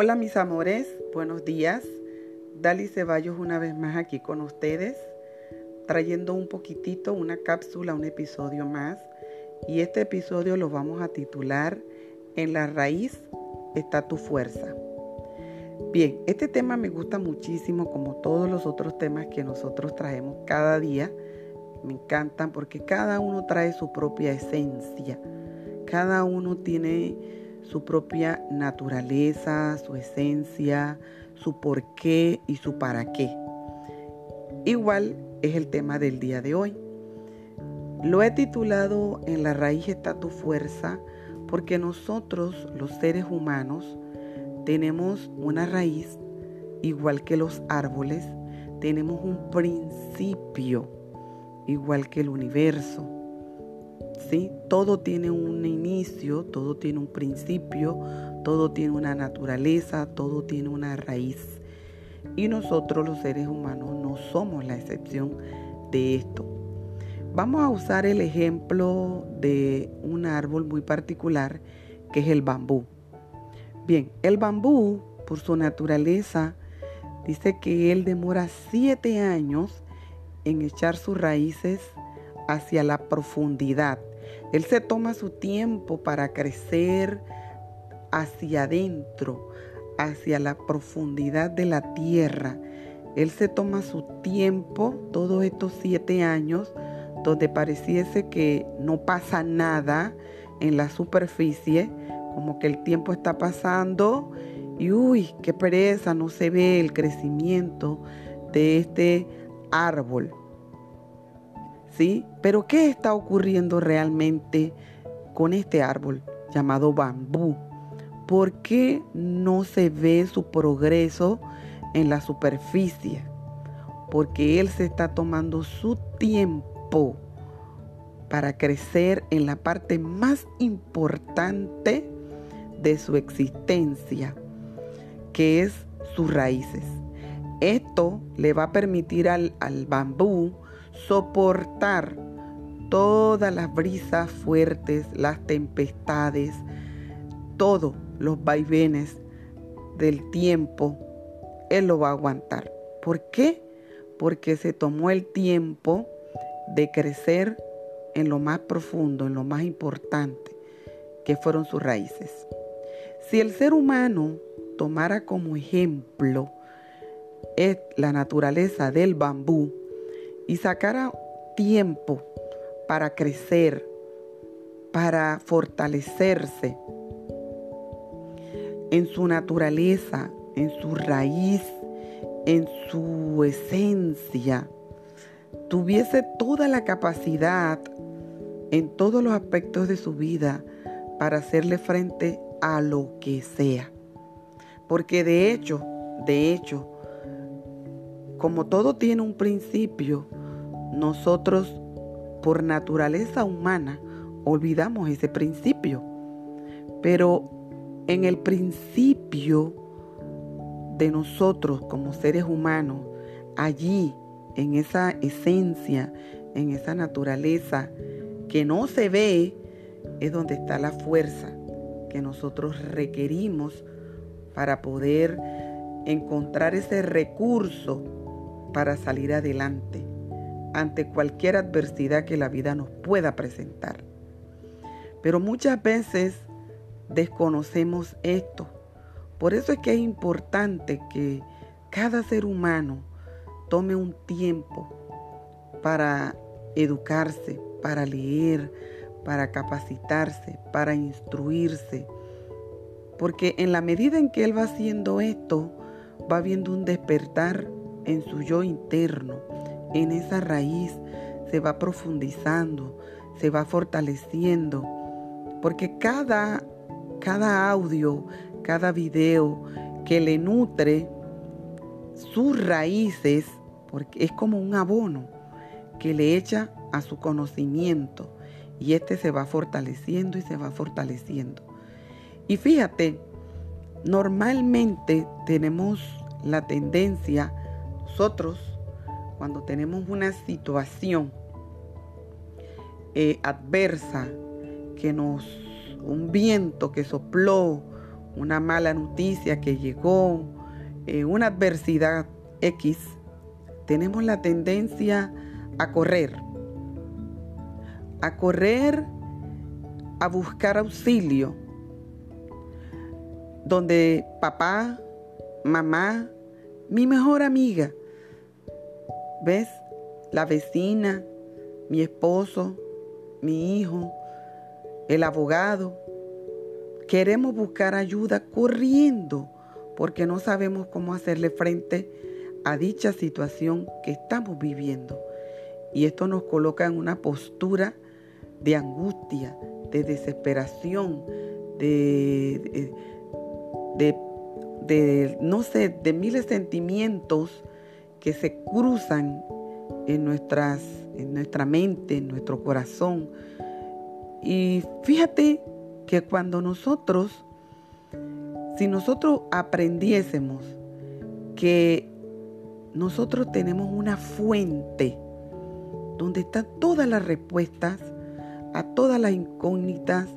Hola mis amores, buenos días. Dali Ceballos una vez más aquí con ustedes, trayendo un poquitito, una cápsula, un episodio más. Y este episodio lo vamos a titular En la raíz está tu fuerza. Bien, este tema me gusta muchísimo como todos los otros temas que nosotros traemos cada día. Me encantan porque cada uno trae su propia esencia. Cada uno tiene su propia naturaleza, su esencia, su por qué y su para qué. Igual es el tema del día de hoy. Lo he titulado En la raíz está tu fuerza porque nosotros, los seres humanos, tenemos una raíz igual que los árboles, tenemos un principio igual que el universo todo tiene un inicio, todo tiene un principio, todo tiene una naturaleza, todo tiene una raíz. Y nosotros los seres humanos no somos la excepción de esto. Vamos a usar el ejemplo de un árbol muy particular que es el bambú. Bien, el bambú, por su naturaleza, dice que él demora siete años en echar sus raíces hacia la profundidad. Él se toma su tiempo para crecer hacia adentro, hacia la profundidad de la tierra. Él se toma su tiempo, todos estos siete años, donde pareciese que no pasa nada en la superficie, como que el tiempo está pasando y uy, qué pereza, no se ve el crecimiento de este árbol. Pero ¿qué está ocurriendo realmente con este árbol llamado bambú? ¿Por qué no se ve su progreso en la superficie? Porque él se está tomando su tiempo para crecer en la parte más importante de su existencia, que es sus raíces. Esto le va a permitir al, al bambú soportar todas las brisas fuertes, las tempestades, todos los vaivenes del tiempo, Él lo va a aguantar. ¿Por qué? Porque se tomó el tiempo de crecer en lo más profundo, en lo más importante, que fueron sus raíces. Si el ser humano tomara como ejemplo la naturaleza del bambú, y sacara tiempo para crecer, para fortalecerse en su naturaleza, en su raíz, en su esencia, tuviese toda la capacidad en todos los aspectos de su vida para hacerle frente a lo que sea. Porque de hecho, de hecho, como todo tiene un principio, nosotros por naturaleza humana olvidamos ese principio. Pero en el principio de nosotros como seres humanos, allí, en esa esencia, en esa naturaleza que no se ve, es donde está la fuerza que nosotros requerimos para poder encontrar ese recurso para salir adelante ante cualquier adversidad que la vida nos pueda presentar. Pero muchas veces desconocemos esto. Por eso es que es importante que cada ser humano tome un tiempo para educarse, para leer, para capacitarse, para instruirse. Porque en la medida en que él va haciendo esto, va viendo un despertar en su yo interno, en esa raíz, se va profundizando, se va fortaleciendo, porque cada, cada audio, cada video que le nutre sus raíces, porque es como un abono que le echa a su conocimiento y este se va fortaleciendo y se va fortaleciendo. Y fíjate, normalmente tenemos la tendencia nosotros, cuando tenemos una situación eh, adversa, que nos, un viento que sopló, una mala noticia que llegó, eh, una adversidad X, tenemos la tendencia a correr, a correr, a buscar auxilio, donde papá, mamá, mi mejor amiga, ¿ves? La vecina, mi esposo, mi hijo, el abogado. Queremos buscar ayuda corriendo porque no sabemos cómo hacerle frente a dicha situación que estamos viviendo. Y esto nos coloca en una postura de angustia, de desesperación, de, de, de, no sé, de miles de sentimientos que se cruzan en, nuestras, en nuestra mente, en nuestro corazón. Y fíjate que cuando nosotros, si nosotros aprendiésemos que nosotros tenemos una fuente donde están todas las respuestas a todas las incógnitas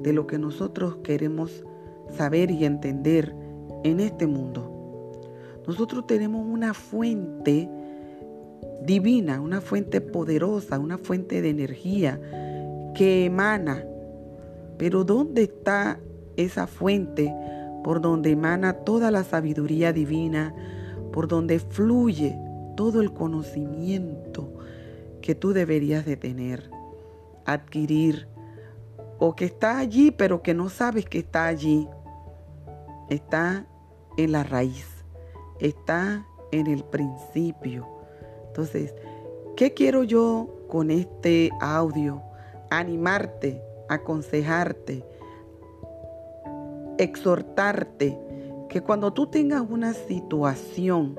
de lo que nosotros queremos saber y entender en este mundo. Nosotros tenemos una fuente divina, una fuente poderosa, una fuente de energía que emana. Pero ¿dónde está esa fuente por donde emana toda la sabiduría divina, por donde fluye todo el conocimiento que tú deberías de tener, adquirir, o que está allí pero que no sabes que está allí? Está en la raíz, está en el principio entonces, ¿qué quiero yo con este audio? Animarte, aconsejarte, exhortarte que cuando tú tengas una situación,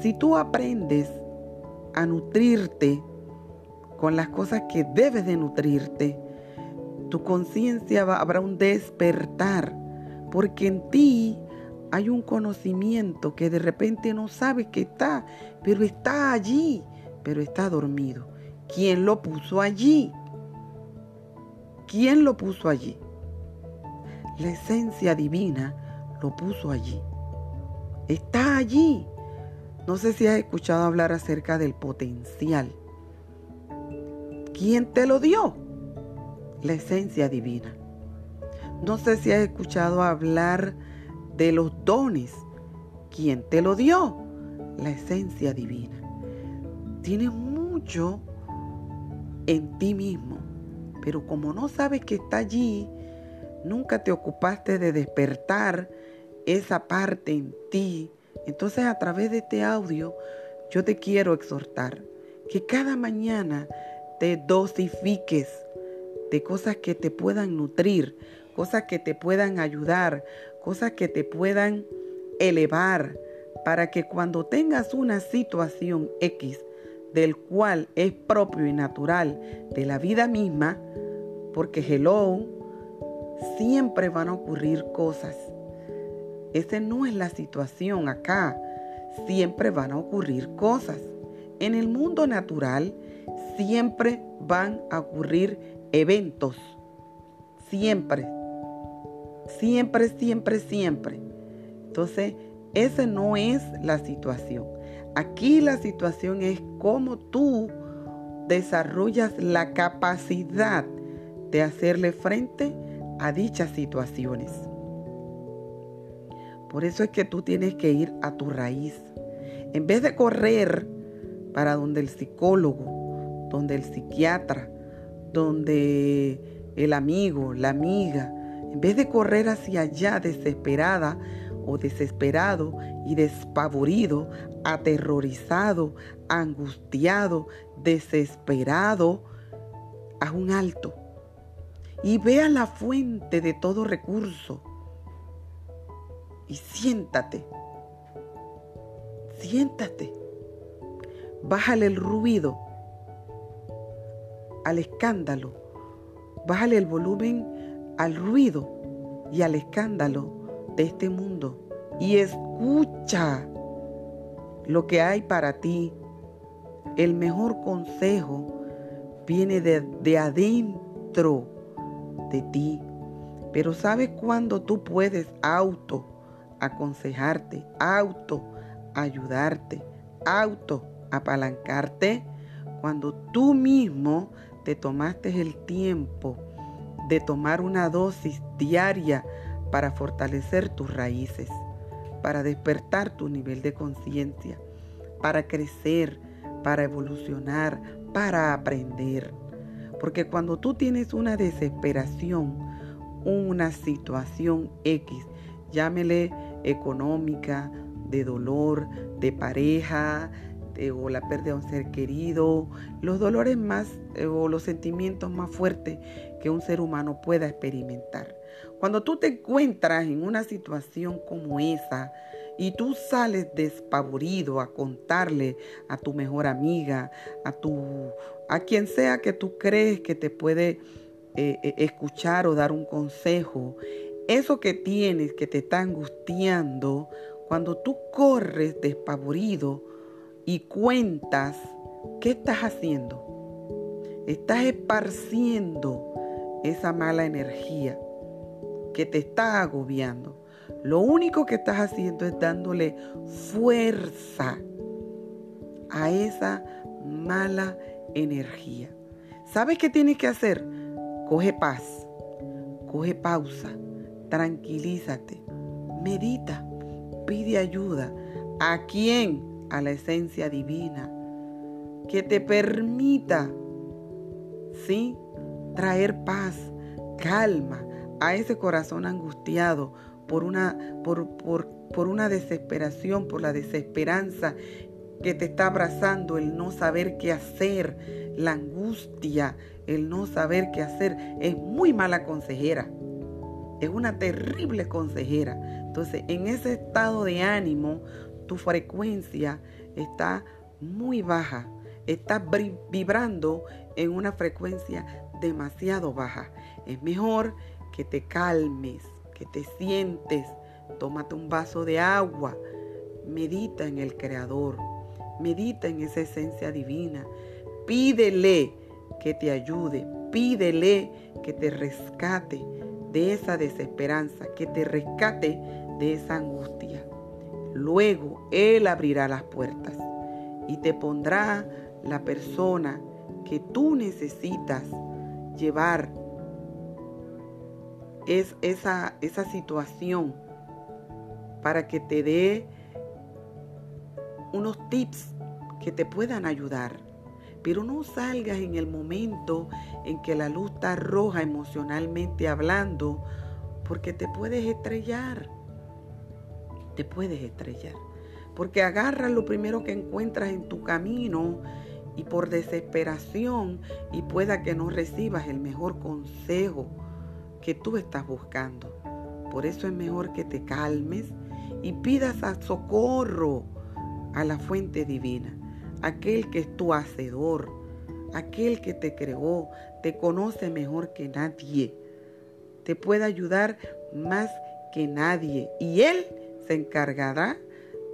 si tú aprendes a nutrirte con las cosas que debes de nutrirte, tu conciencia habrá un despertar, porque en ti hay un conocimiento que de repente no sabes que está, pero está allí, pero está dormido. ¿Quién lo puso allí? ¿Quién lo puso allí? La esencia divina lo puso allí. Está allí. No sé si has escuchado hablar acerca del potencial. ¿Quién te lo dio? La esencia divina. No sé si has escuchado hablar de los dones. ¿Quién te lo dio? La esencia divina. Tienes mucho en ti mismo, pero como no sabes que está allí, nunca te ocupaste de despertar esa parte en ti. Entonces a través de este audio yo te quiero exhortar que cada mañana te dosifiques de cosas que te puedan nutrir, cosas que te puedan ayudar, cosas que te puedan elevar para que cuando tengas una situación X del cual es propio y natural de la vida misma, porque hello, siempre van a ocurrir cosas. Esa no es la situación acá. Siempre van a ocurrir cosas. En el mundo natural siempre van a ocurrir eventos. Siempre. Siempre, siempre, siempre. Entonces, esa no es la situación. Aquí la situación es cómo tú desarrollas la capacidad de hacerle frente a dichas situaciones. Por eso es que tú tienes que ir a tu raíz. En vez de correr para donde el psicólogo, donde el psiquiatra, donde el amigo, la amiga, en vez de correr hacia allá desesperada o desesperado y despavorido, aterrorizado, angustiado, desesperado, haz un alto y vea la fuente de todo recurso y siéntate. Siéntate. Bájale el ruido al escándalo. Bájale el volumen al ruido y al escándalo de este mundo y escucha lo que hay para ti. El mejor consejo viene de, adentro de ti. Pero ¿sabes cuándo tú puedes auto aconsejarte, auto ayudarte, auto apalancarte? Cuando tú mismo te tomaste el tiempo de tomar una dosis diaria para fortalecer tus raíces, para despertar tu nivel de conciencia, para crecer, para evolucionar, para aprender. Porque cuando tú tienes una desesperación, una situación X, llámele económica, de dolor, de pareja, o la pérdida de un ser querido, los dolores más eh, o los sentimientos más fuertes que un ser humano pueda experimentar. Cuando tú te encuentras en una situación como esa y tú sales despavorido a contarle a tu mejor amiga, a tu a quien sea que tú crees que te puede eh, eh, escuchar o dar un consejo, eso que tienes que te está angustiando, cuando tú corres despavorido y cuentas, ¿qué estás haciendo? Estás esparciendo esa mala energía que te está agobiando. Lo único que estás haciendo es dándole fuerza a esa mala energía. ¿Sabes qué tienes que hacer? Coge paz, coge pausa, tranquilízate, medita, pide ayuda. ¿A quién? A la esencia divina, que te permita, ¿sí? Traer paz, calma a ese corazón angustiado por una, por, por, por una desesperación, por la desesperanza que te está abrazando, el no saber qué hacer, la angustia, el no saber qué hacer, es muy mala consejera. Es una terrible consejera. Entonces, en ese estado de ánimo, tu frecuencia está muy baja, está vibrando en una frecuencia demasiado baja. Es mejor que te calmes, que te sientes, tómate un vaso de agua, medita en el Creador, medita en esa esencia divina, pídele que te ayude, pídele que te rescate de esa desesperanza, que te rescate de esa angustia. Luego Él abrirá las puertas y te pondrá la persona que tú necesitas llevar es esa, esa situación para que te dé unos tips que te puedan ayudar. Pero no salgas en el momento en que la luz está roja emocionalmente hablando, porque te puedes estrellar te puedes estrellar. Porque agarras lo primero que encuentras en tu camino y por desesperación y pueda que no recibas el mejor consejo que tú estás buscando. Por eso es mejor que te calmes y pidas a socorro a la fuente divina, aquel que es tu hacedor, aquel que te creó, te conoce mejor que nadie, te puede ayudar más que nadie y él se encargará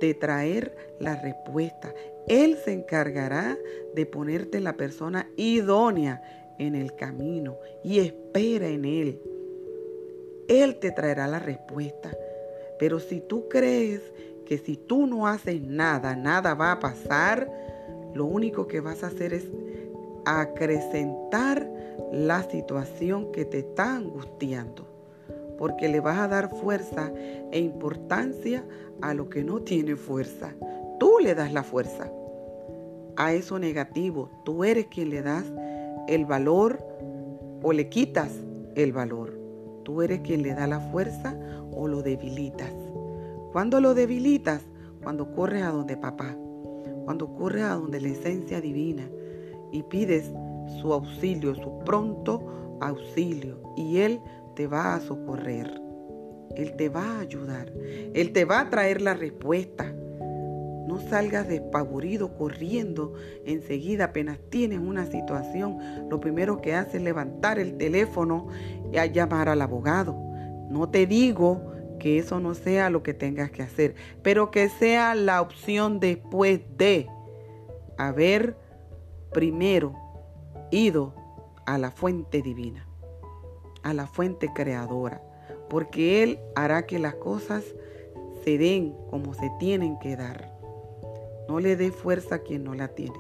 de traer la respuesta. Él se encargará de ponerte la persona idónea en el camino y espera en Él. Él te traerá la respuesta. Pero si tú crees que si tú no haces nada, nada va a pasar, lo único que vas a hacer es acrecentar la situación que te está angustiando porque le vas a dar fuerza e importancia a lo que no tiene fuerza. Tú le das la fuerza a eso negativo. Tú eres quien le das el valor o le quitas el valor. Tú eres quien le da la fuerza o lo debilitas. Cuando lo debilitas, cuando corres a donde papá, cuando corres a donde la esencia divina y pides su auxilio, su pronto auxilio, y Él te va a socorrer. Él te va a ayudar. Él te va a traer la respuesta. No salgas despavorido corriendo enseguida apenas tienes una situación. Lo primero que haces es levantar el teléfono y a llamar al abogado. No te digo que eso no sea lo que tengas que hacer, pero que sea la opción después de haber primero ido a la fuente divina a la fuente creadora, porque Él hará que las cosas se den como se tienen que dar. No le dé fuerza a quien no la tiene.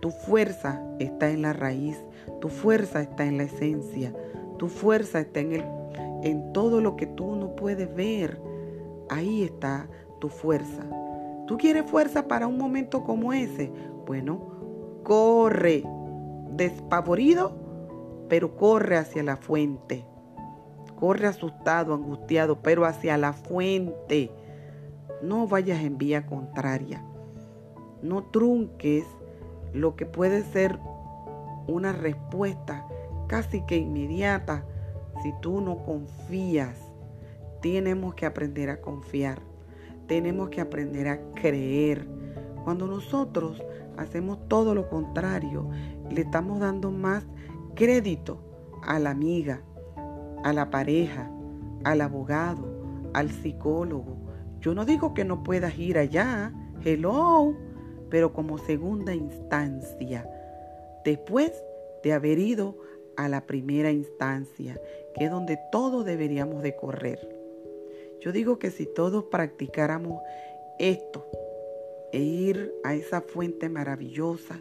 Tu fuerza está en la raíz, tu fuerza está en la esencia, tu fuerza está en, el, en todo lo que tú no puedes ver. Ahí está tu fuerza. ¿Tú quieres fuerza para un momento como ese? Bueno, corre, despavorido, pero corre hacia la fuente. Corre asustado, angustiado, pero hacia la fuente. No vayas en vía contraria. No trunques lo que puede ser una respuesta casi que inmediata si tú no confías. Tenemos que aprender a confiar. Tenemos que aprender a creer. Cuando nosotros hacemos todo lo contrario, le estamos dando más crédito a la amiga, a la pareja, al abogado, al psicólogo. Yo no digo que no puedas ir allá, hello, pero como segunda instancia, después de haber ido a la primera instancia, que es donde todos deberíamos de correr. Yo digo que si todos practicáramos esto e ir a esa fuente maravillosa,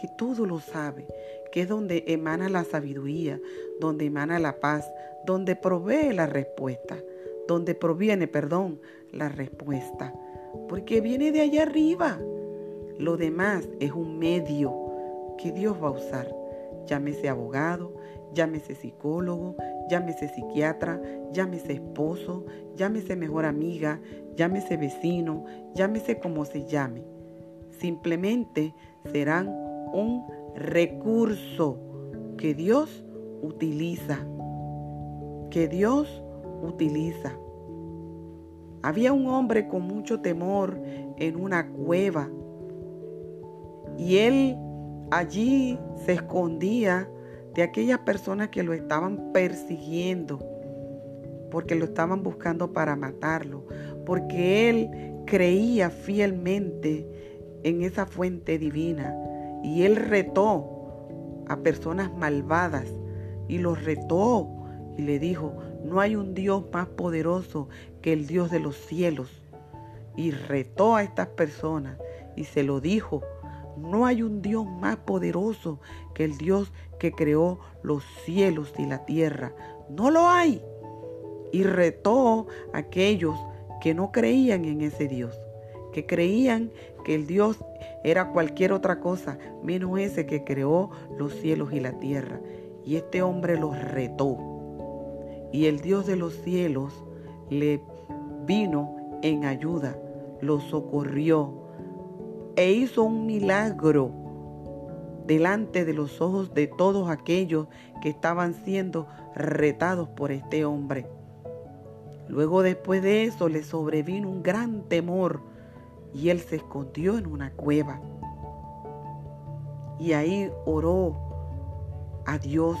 que todo lo sabe, que es donde emana la sabiduría, donde emana la paz, donde provee la respuesta, donde proviene, perdón, la respuesta, porque viene de allá arriba. Lo demás es un medio que Dios va a usar. Llámese abogado, llámese psicólogo, llámese psiquiatra, llámese esposo, llámese mejor amiga, llámese vecino, llámese como se llame. Simplemente serán un recurso que Dios utiliza. Que Dios utiliza. Había un hombre con mucho temor en una cueva y él allí se escondía de aquellas personas que lo estaban persiguiendo, porque lo estaban buscando para matarlo, porque él creía fielmente en esa fuente divina y él retó a personas malvadas y los retó y le dijo, no hay un Dios más poderoso que el Dios de los cielos. Y retó a estas personas y se lo dijo no hay un Dios más poderoso que el Dios que creó los cielos y la tierra. No lo hay. Y retó a aquellos que no creían en ese Dios, que creían que el Dios era cualquier otra cosa, menos ese que creó los cielos y la tierra. Y este hombre los retó. Y el Dios de los cielos le vino en ayuda, lo socorrió, e hizo un milagro delante de los ojos de todos aquellos que estaban siendo retados por este hombre. Luego después de eso le sobrevino un gran temor y él se escondió en una cueva. Y ahí oró a Dios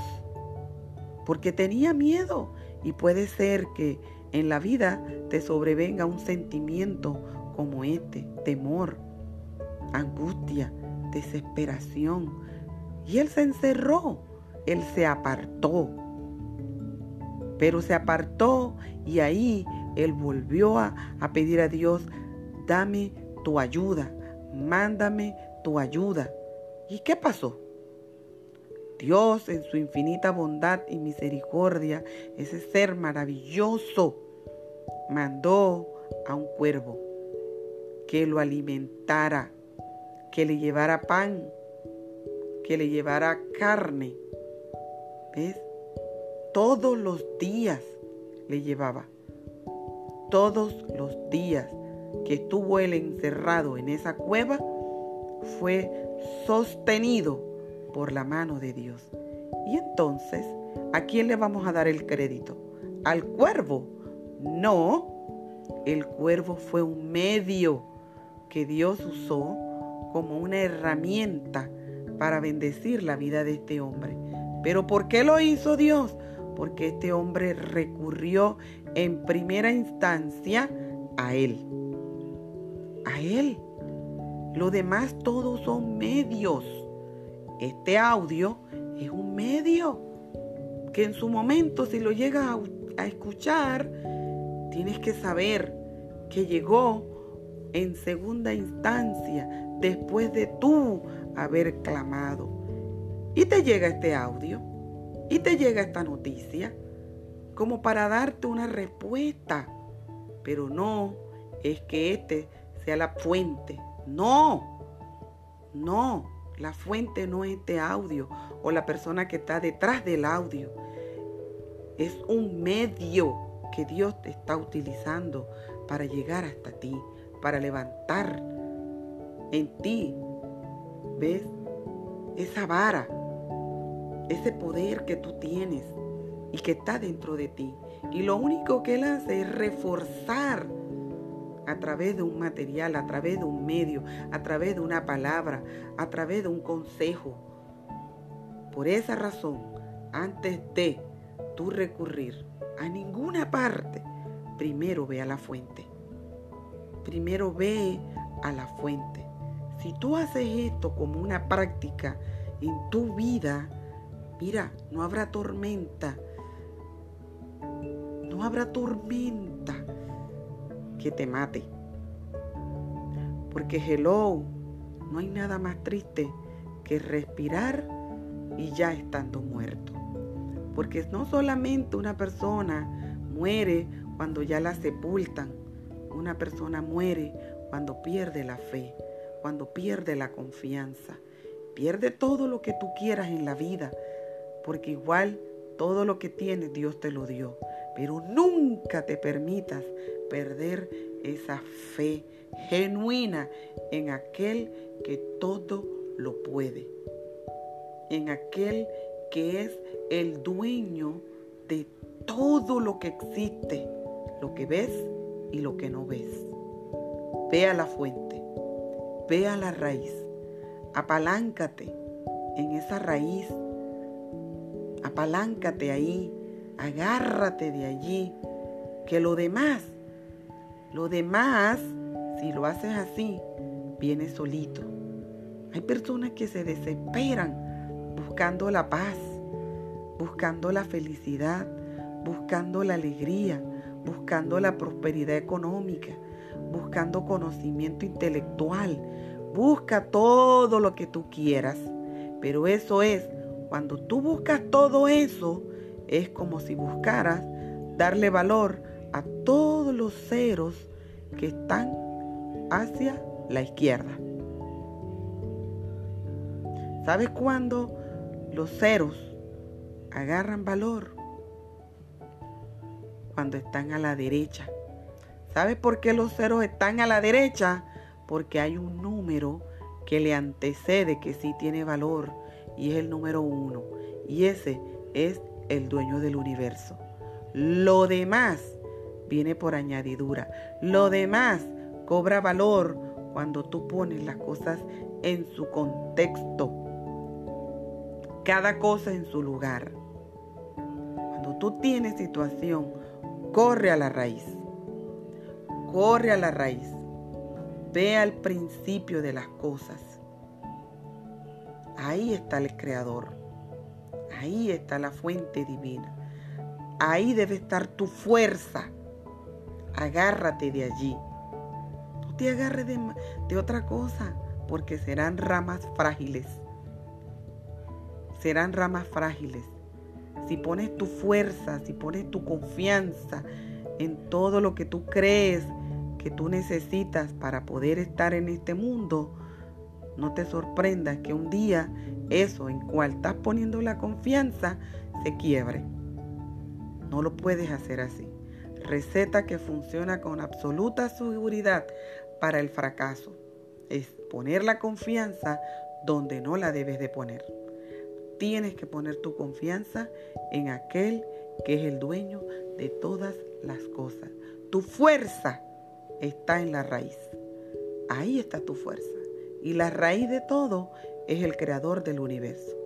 porque tenía miedo y puede ser que en la vida te sobrevenga un sentimiento como este, temor angustia, desesperación. Y él se encerró, él se apartó. Pero se apartó y ahí él volvió a, pedir a Dios, dame tu ayuda, mándame tu ayuda. ¿Y qué pasó? Dios en su infinita bondad y misericordia, ese ser maravilloso, mandó a un cuervo que lo alimentara que le llevara pan, que le llevara carne. ¿Ves? Todos los días le llevaba. Todos los días que estuvo él encerrado en esa cueva, fue sostenido por la mano de Dios. Y entonces, ¿a quién le vamos a dar el crédito? ¿Al cuervo? No, el cuervo fue un medio que Dios usó como una herramienta para bendecir la vida de este hombre. Pero ¿por qué lo hizo Dios? Porque este hombre recurrió en primera instancia a Él. A Él. Lo demás todos son medios. Este audio es un medio. que en su momento, si lo llegas a, escuchar, tienes que saber que llegó en segunda instancia después de tú haber clamado. Y te llega este audio, y te llega esta noticia, como para darte una respuesta. Pero no es que este sea la fuente. No, no, la fuente no es este audio o la persona que está detrás del audio. Es un medio que Dios te está utilizando para llegar hasta ti, para levantar en ti, ¿ves? Esa vara, ese poder que tú tienes y que está dentro de ti. Y lo único que Él hace es reforzar a través de un material, a través de un medio, a través de una palabra, a través de un consejo. Por esa razón, antes de tú recurrir a ninguna parte, primero ve a la fuente. Primero ve a la fuente. Si tú haces esto como una práctica en tu vida, mira, no habrá tormenta. No habrá tormenta que te mate. Porque hello, no hay nada más triste que respirar y ya estando muerto. Porque no solamente una persona muere cuando ya la sepultan, una persona muere cuando pierde la fe, cuando pierde la confianza, pierde todo lo que tú quieras en la vida, porque igual todo lo que tienes Dios te lo dio. Pero nunca te permitas perder esa fe genuina en aquel que todo lo puede, en aquel que es el dueño de todo lo que existe, lo que ves y lo que no ves. Ve a la fuente, ve a la raíz, apaláncate en esa raíz, apaláncate ahí, agárrate de allí, que lo demás lo demás, si lo haces así, viene solito. Hay personas que se desesperan buscando la paz, buscando la felicidad, buscando la alegría, buscando la prosperidad económica, buscando conocimiento intelectual. Busca todo lo que tú quieras. Pero eso es, cuando tú buscas todo eso, es como si buscaras darle valor a todos los ceros que están hacia la izquierda. ¿Sabes cuándo los ceros agarran valor? Cuando están a la derecha. ¿Sabes por qué los ceros están a la derecha? Porque hay un número que le antecede que sí tiene valor y es el número uno. Y ese es el dueño del universo. Lo demás viene por añadidura. Lo demás cobra valor cuando tú pones las cosas en su contexto. Cada cosa en su lugar. Cuando tú tienes situación, corre a la raíz. Corre a la raíz. Ve al principio de las cosas. Ahí está el creador. Ahí está la fuente divina. Ahí debe estar tu fuerza agárrate de allí. No te agarres de, otra cosa, porque serán ramas frágiles. Serán ramas frágiles. Si pones tu fuerza, si pones tu confianza en todo lo que tú crees que tú necesitas para poder estar en este mundo, no te sorprendas que un día eso en cual estás poniendo la confianza se quiebre. No lo puedes hacer así receta que funciona con absoluta seguridad para el fracaso. Es poner la confianza donde no la debes de poner. Tienes que poner tu confianza en aquel que es el dueño de todas las cosas. Tu fuerza está en la raíz. Ahí está tu fuerza. Y la raíz de todo es el creador del universo.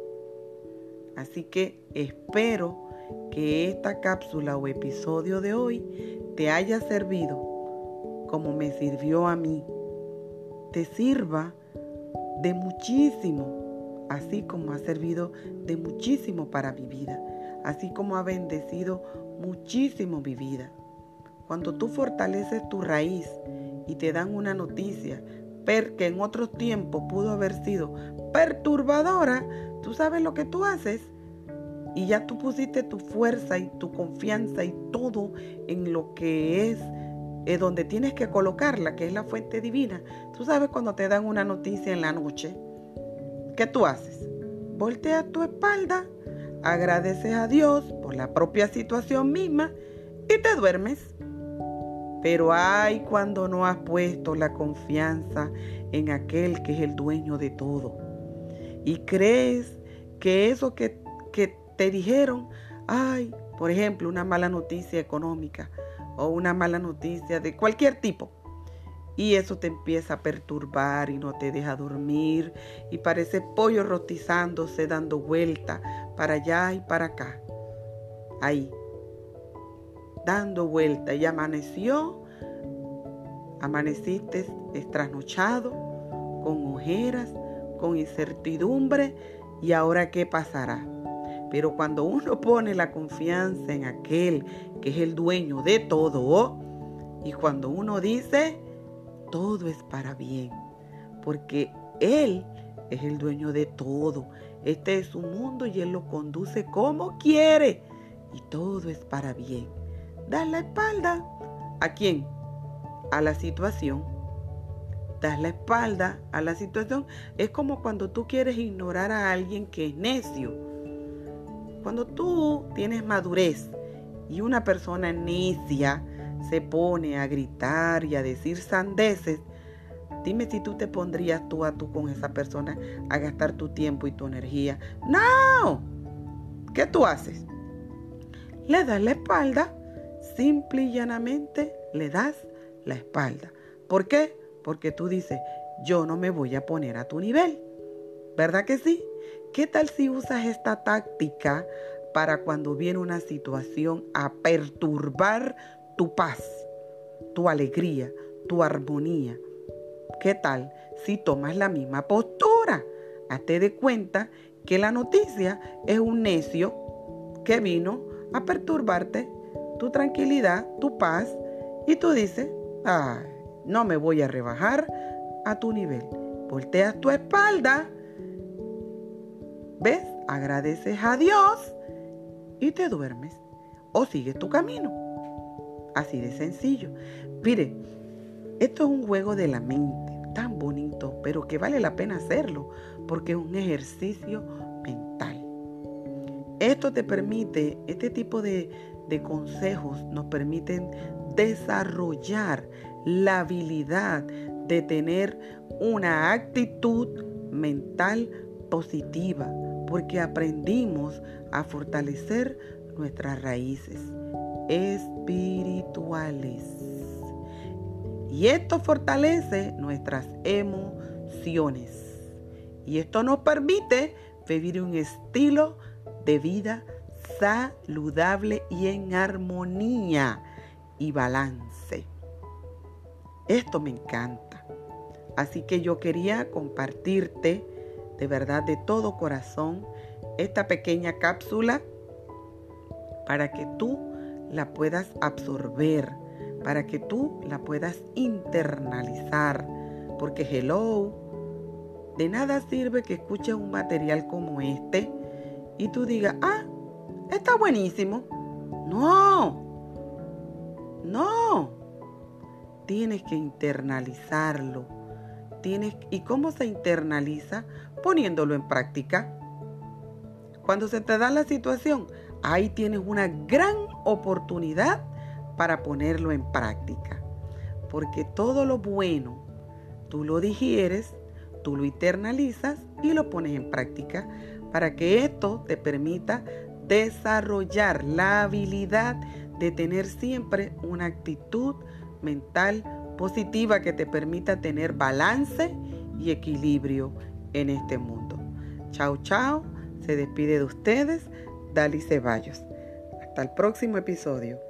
Así que espero que esta cápsula o episodio de hoy te haya servido como me sirvió a mí. Te sirva de muchísimo, así como ha servido de muchísimo para mi vida. así como ha bendecido muchísimo mi vida. Cuando tú fortaleces tu raíz y te dan una noticia que en otros tiempos pudo haber sido perturbadora, tú sabes lo que tú haces y ya tú pusiste tu fuerza y tu confianza y todo en lo que es, es donde tienes que colocarla, que es la fuente divina. Tú sabes cuando te dan una noticia en la noche, ¿qué tú haces? Volteas tu espalda, agradeces a Dios por la propia situación misma y te duermes. Pero ay cuando no has puesto la confianza en aquel que es el dueño de todo. Y crees que eso que, que te dijeron, ay, por ejemplo, una mala noticia económica o una mala noticia de cualquier tipo. Y eso te empieza a perturbar y no te deja dormir y parece pollo rotizándose, dando vuelta para allá y para acá. Ahí, dando vuelta y amaneció, amaneciste estrasnochado, con ojeras, con incertidumbre y ahora qué pasará. Pero cuando uno pone la confianza en aquel que es el dueño de todo, y cuando uno dice, todo es para bien, porque Él es el dueño de todo. Este es su mundo y Él lo conduce como quiere. Y todo es para bien das la espalda. ¿A quién? A la situación. Das la espalda a la situación. Es como cuando tú quieres ignorar a alguien que es necio. Cuando tú tienes madurez y una persona necia se pone a gritar y a decir sandeces, dime si tú te pondrías tú a tú con esa persona a gastar tu tiempo y tu energía. No. ¿Qué tú haces? Le das la espalda simple y llanamente le das la espalda. ¿Por qué? Porque tú dices, yo no me voy a poner a tu nivel. ¿Verdad que sí? ¿Qué tal si usas esta táctica para cuando viene una situación a perturbar tu paz, tu alegría, tu armonía? ¿Qué tal si tomas la misma postura? Hazte de cuenta que la noticia es un necio que vino a perturbarte tu tranquilidad, tu paz, y tú dices, ah, no me voy a rebajar a tu nivel. Volteas tu espalda, ¿ves? Agradeces a Dios y te duermes. O sigues tu camino. Así de sencillo. Mire, esto es un juego de la mente, tan bonito, pero que vale la pena hacerlo, porque es un ejercicio mental. Esto te permite, este tipo de, de consejos nos permiten desarrollar la habilidad de tener una actitud mental positiva, porque aprendimos a fortalecer nuestras raíces espirituales. Y esto fortalece nuestras emociones. Y esto nos permite vivir un estilo de vida saludable y en armonía y balance. Esto me encanta. Así que yo quería compartirte de verdad de todo corazón esta pequeña cápsula para que tú la puedas absorber, para que tú la puedas internalizar. Porque hello, de nada sirve que escuches un material como este y tú digas, ah, está buenísimo. No, no. Tienes que internalizarlo. Tienes, ¿Y cómo se internaliza? Poniéndolo en práctica. Cuando se te da la situación, ahí tienes una gran oportunidad para ponerlo en práctica. Porque todo lo bueno, tú lo digieres, tú lo internalizas y lo pones en práctica para que esto te permita desarrollar la habilidad de tener siempre una actitud mental positiva que te permita tener balance y equilibrio en este mundo. Chao, chao. Se despide de ustedes, Dali Ceballos. Hasta el próximo episodio.